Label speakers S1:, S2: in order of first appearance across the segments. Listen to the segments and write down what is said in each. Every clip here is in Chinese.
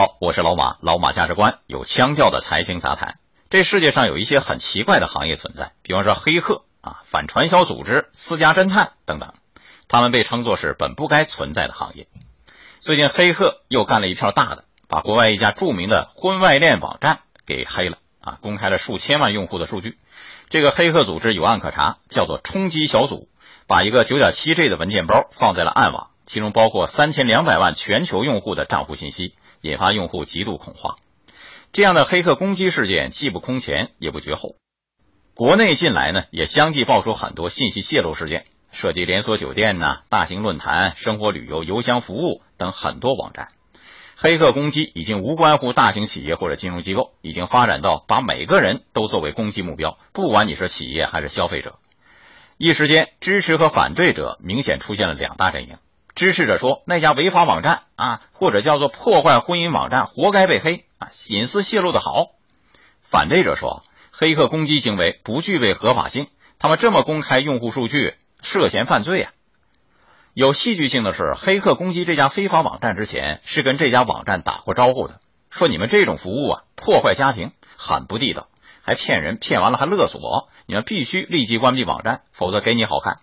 S1: 好，我是老马，老马价值观有腔调的财经杂谈。这世界上有一些很奇怪的行业存在，比方说黑客啊、反传销组织、私家侦探等等，他们被称作是本不该存在的行业。最近黑客又干了一票大的，把国外一家著名的婚外恋网站给黑了啊，公开了数千万用户的数据。这个黑客组织有案可查，叫做冲击小组，把一个 9.7G 的文件包放在了暗网，其中包括3200万全球用户的账户信息，引发用户极度恐慌。这样的黑客攻击事件既不空前，也不绝后。国内近来呢，也相继爆出很多信息泄露事件，涉及连锁酒店呐、大型论坛、生活旅游、邮箱服务等很多网站。黑客攻击已经无关乎大型企业或者金融机构，已经发展到把每个人都作为攻击目标，不管你是企业还是消费者。一时间，支持和反对者明显出现了两大阵营。支持者说那家违法网站啊，或者叫做破坏婚姻网站，活该被黑啊，隐私泄露的好。反对者说，黑客攻击行为不具备合法性，他们这么公开用户数据，涉嫌犯罪啊。有戏剧性的是，黑客攻击这家非法网站之前，是跟这家网站打过招呼的，说你们这种服务啊，破坏家庭，很不地道，还骗人，骗完了还勒索，你们必须立即关闭网站，否则给你好看。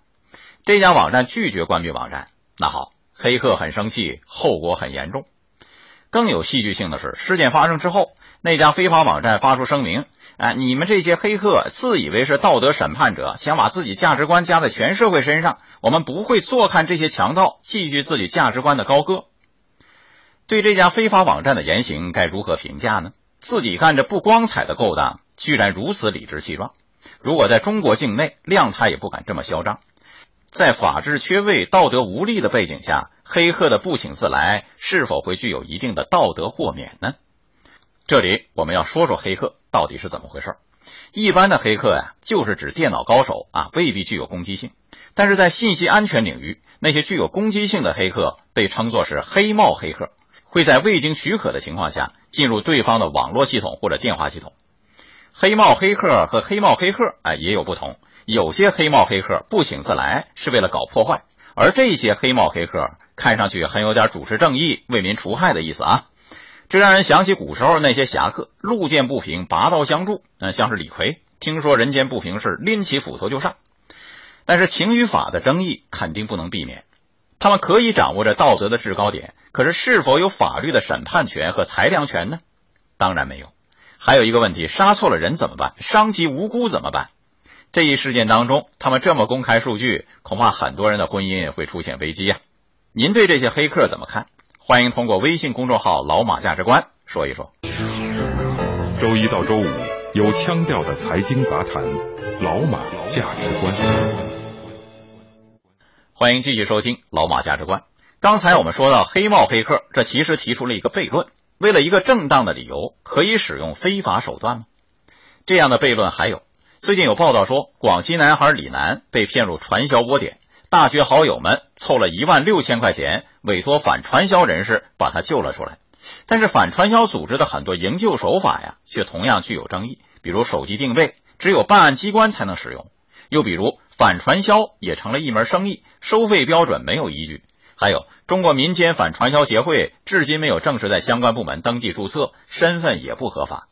S1: 这家网站拒绝关闭网站，那好，黑客很生气，后果很严重。更有戏剧性的是，事件发生之后，那家非法网站发出声明：“啊，你们这些黑客自以为是道德审判者，想把自己价值观加在全社会身上，我们不会坐看这些强盗继续自己价值观的高歌。”对这家非法网站的言行该如何评价呢？自己干着不光彩的勾当，居然如此理直气壮。如果在中国境内，谅他也不敢这么嚣张。在法治缺位、道德无力的背景下，黑客的不请自来是否会具有一定的道德豁免呢？这里我们要说说黑客到底是怎么回事。一般的黑客呀，就是指电脑高手啊，未必具有攻击性。但是在信息安全领域，那些具有攻击性的黑客被称作是黑帽黑客，会在未经许可的情况下进入对方的网络系统或者电话系统。黑帽黑客和黑帽黑客哎也有不同。有些黑帽黑客不请自来，是为了搞破坏；而这些黑帽黑客看上去很有点主持正义、为民除害的意思啊。这让人想起古时候那些侠客，路见不平拔刀相助。嗯，像是李逵，听说人间不平事，拎起斧头就上。但是情与法的争议肯定不能避免，他们可以掌握着道德的制高点，可是是否有法律的审判权和裁量权呢？当然没有。还有一个问题，杀错了人怎么办？伤及无辜怎么办？这一事件当中，他们这么公开数据，恐怕很多人的婚姻会出现危机呀。您对这些黑客怎么看？欢迎通过微信公众号“老马价值观”说一说。
S2: 周一到周五有腔调的财经杂谈，老马价值观。
S1: 欢迎继续收听《老马价值观》。刚才我们说到黑帽黑客，这其实提出了一个悖论：为了一个正当的理由，可以使用非法手段吗？这样的悖论还有。最近有报道说，广西男孩李楠被骗入传销窝点，大学好友们凑了一万六千块钱，委托反传销人士把他救了出来。但是反传销组织的很多营救手法呀，却同样具有争议，比如手机定位只有办案机关才能使用，又比如反传销也成了一门生意，收费标准没有依据。还有中国民间反传销协会至今没有正式在相关部门登记注册，身份也不合法。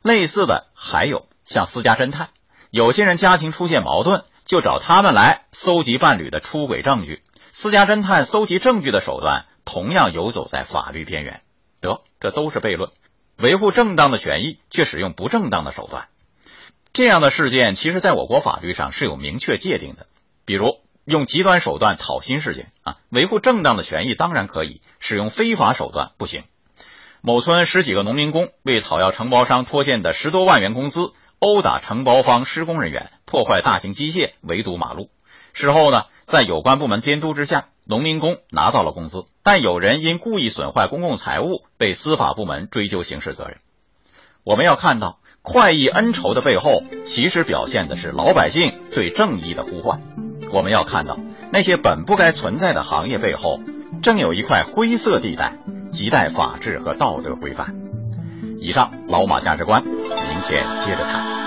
S1: 类似的还有。像私家侦探，有些人家庭出现矛盾，就找他们来搜集伴侣的出轨证据。私家侦探搜集证据的手段同样游走在法律边缘。得，这都是悖论。维护正当的权益，却使用不正当的手段，这样的事件，其实在我国法律上是有明确界定的。比如用极端手段讨薪事件啊，维护正当的权益当然可以，使用非法手段不行。某村十几个农民工为讨要承包商拖欠的十多万元工资。殴打承包方施工人员，破坏大型机械，围堵马路。事后呢，在有关部门监督之下，农民工拿到了工资，但有人因故意损坏公共财物被司法部门追究刑事责任。我们要看到快意恩仇的背后，其实表现的是老百姓对正义的呼唤。我们要看到那些本不该存在的行业背后，正有一块灰色地带，亟待法治和道德规范。以上老马价值观，明天接着谈。